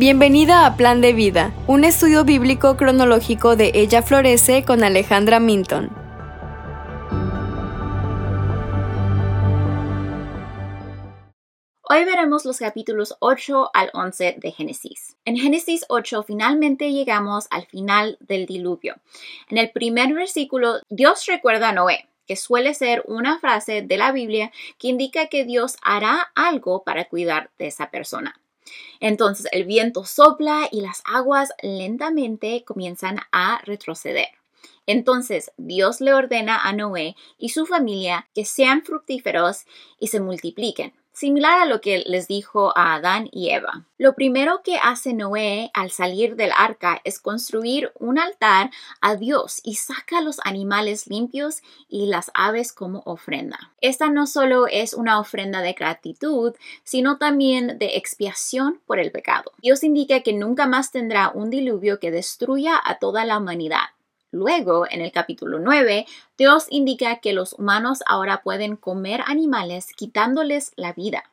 Bienvenida a Plan de Vida, un estudio bíblico cronológico de Ella Florece con Alejandra Minton. Hoy veremos los capítulos 8 al 11 de Génesis. En Génesis 8 finalmente llegamos al final del diluvio. En el primer versículo, Dios recuerda a Noé, que suele ser una frase de la Biblia que indica que Dios hará algo para cuidar de esa persona. Entonces el viento sopla y las aguas lentamente comienzan a retroceder. Entonces Dios le ordena a Noé y su familia que sean fructíferos y se multipliquen similar a lo que les dijo a Adán y Eva. Lo primero que hace Noé al salir del arca es construir un altar a Dios y saca los animales limpios y las aves como ofrenda. Esta no solo es una ofrenda de gratitud, sino también de expiación por el pecado. Dios indica que nunca más tendrá un diluvio que destruya a toda la humanidad. Luego, en el capítulo 9, Dios indica que los humanos ahora pueden comer animales quitándoles la vida,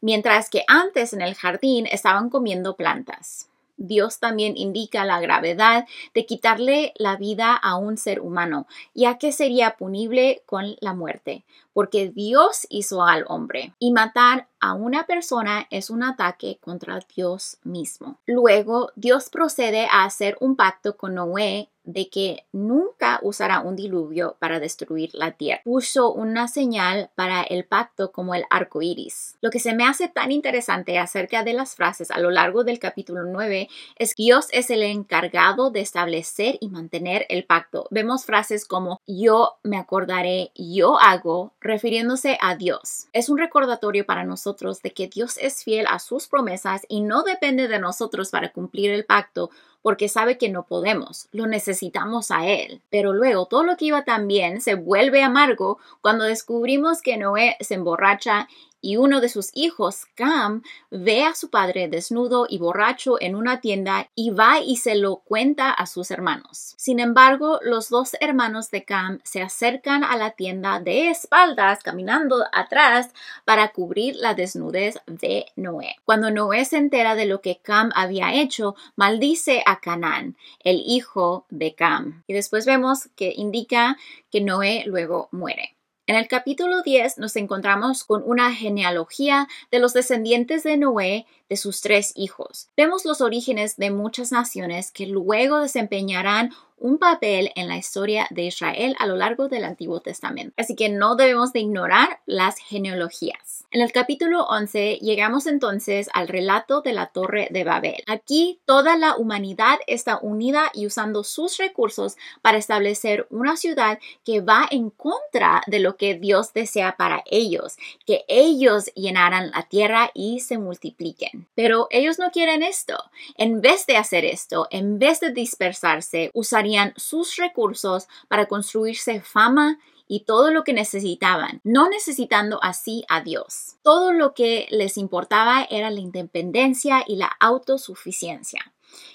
mientras que antes en el jardín estaban comiendo plantas. Dios también indica la gravedad de quitarle la vida a un ser humano, ya que sería punible con la muerte, porque Dios hizo al hombre y matar a una persona es un ataque contra Dios mismo. Luego, Dios procede a hacer un pacto con Noé de que nunca usará un diluvio para destruir la tierra. Puso una señal para el pacto como el arco iris. Lo que se me hace tan interesante acerca de las frases a lo largo del capítulo 9 es que Dios es el encargado de establecer y mantener el pacto. Vemos frases como yo me acordaré, yo hago, refiriéndose a Dios. Es un recordatorio para nosotros de que Dios es fiel a sus promesas y no depende de nosotros para cumplir el pacto porque sabe que no podemos, lo necesitamos a Él. Pero luego todo lo que iba tan bien se vuelve amargo cuando descubrimos que Noé se emborracha y uno de sus hijos, Cam, ve a su padre desnudo y borracho en una tienda y va y se lo cuenta a sus hermanos. Sin embargo, los dos hermanos de Cam se acercan a la tienda de espaldas, caminando atrás, para cubrir la desnudez de Noé. Cuando Noé se entera de lo que Cam había hecho, maldice a Canaán, el hijo de Cam. Y después vemos que indica que Noé luego muere. En el capítulo 10 nos encontramos con una genealogía de los descendientes de Noé de sus tres hijos. Vemos los orígenes de muchas naciones que luego desempeñarán un papel en la historia de Israel a lo largo del Antiguo Testamento. Así que no debemos de ignorar las genealogías. En el capítulo 11 llegamos entonces al relato de la Torre de Babel. Aquí toda la humanidad está unida y usando sus recursos para establecer una ciudad que va en contra de lo que Dios desea para ellos, que ellos llenaran la tierra y se multipliquen. Pero ellos no quieren esto. En vez de hacer esto, en vez de dispersarse, usarían sus recursos para construirse fama y todo lo que necesitaban, no necesitando así a Dios. Todo lo que les importaba era la independencia y la autosuficiencia.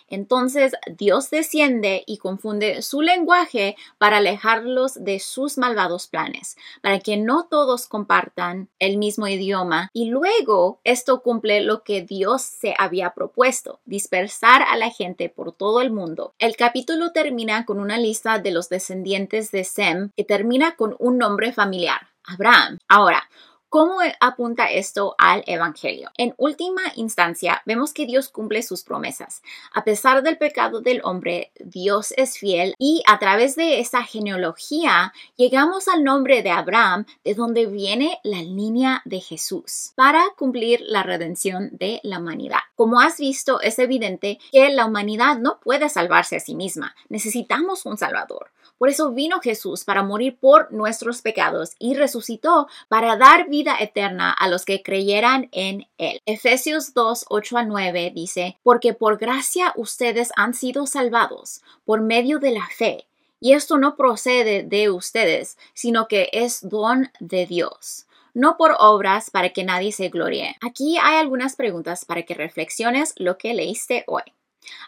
Entonces Dios desciende y confunde su lenguaje para alejarlos de sus malvados planes, para que no todos compartan el mismo idioma y luego esto cumple lo que Dios se había propuesto, dispersar a la gente por todo el mundo. El capítulo termina con una lista de los descendientes de Sem que termina con un nombre familiar, Abraham. Ahora, ¿Cómo apunta esto al Evangelio? En última instancia, vemos que Dios cumple sus promesas. A pesar del pecado del hombre, Dios es fiel y a través de esa genealogía llegamos al nombre de Abraham, de donde viene la línea de Jesús, para cumplir la redención de la humanidad. Como has visto, es evidente que la humanidad no puede salvarse a sí misma. Necesitamos un Salvador. Por eso vino Jesús para morir por nuestros pecados y resucitó para dar vida eterna a los que creyeran en Él. Efesios 2, 8 a 9 dice, porque por gracia ustedes han sido salvados por medio de la fe. Y esto no procede de ustedes, sino que es don de Dios no por obras para que nadie se gloríe. Aquí hay algunas preguntas para que reflexiones lo que leíste hoy.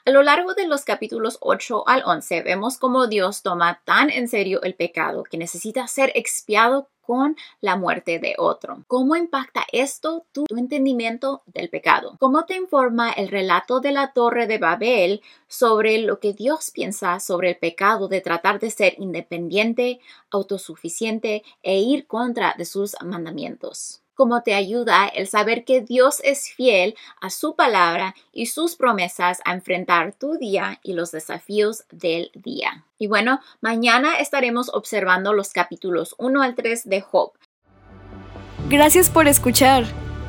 A lo largo de los capítulos 8 al 11 vemos cómo Dios toma tan en serio el pecado que necesita ser expiado con la muerte de otro. ¿Cómo impacta esto tu, tu entendimiento del pecado? ¿Cómo te informa el relato de la Torre de Babel sobre lo que Dios piensa sobre el pecado de tratar de ser independiente, autosuficiente e ir contra de sus mandamientos? Cómo te ayuda el saber que Dios es fiel a su palabra y sus promesas a enfrentar tu día y los desafíos del día. Y bueno, mañana estaremos observando los capítulos 1 al 3 de Job. Gracias por escuchar.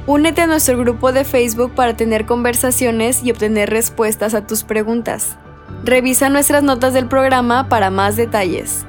Únete a nuestro grupo de Facebook para tener conversaciones y obtener respuestas a tus preguntas. Revisa nuestras notas del programa para más detalles.